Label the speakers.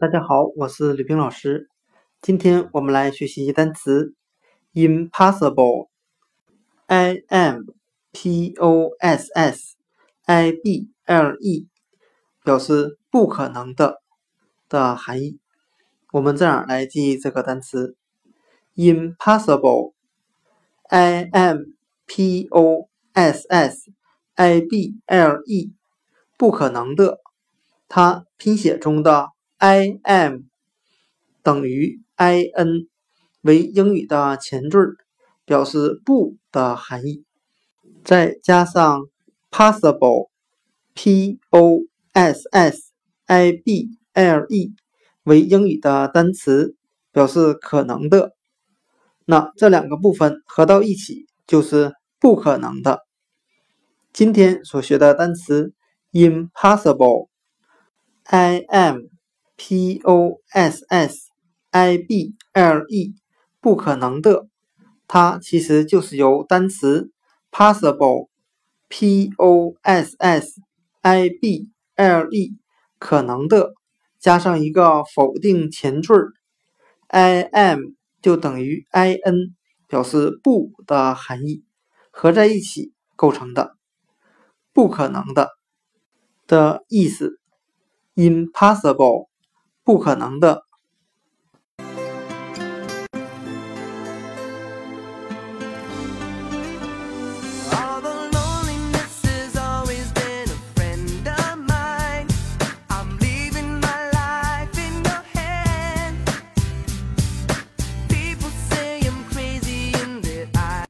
Speaker 1: 大家好，我是吕冰老师。今天我们来学习单词 impossible，i m p o s s i b l e，表示不可能的的含义。我们这样来记忆这个单词 impossible，i m p o s s i b l e，不可能的。它拼写中的 i am 等于 i n 为英语的前缀，表示不的含义。再加上 possible，p o s s i b l e 为英语的单词，表示可能的。那这两个部分合到一起就是不可能的。今天所学的单词 impossible。i am p o s s i b l e 不可能的，它其实就是由单词 possible p o s s i b l e 可能的加上一个否定前缀 i m 就等于 i n 表示不的含义合在一起构成的，不可能的的意思。impossible，不可能的。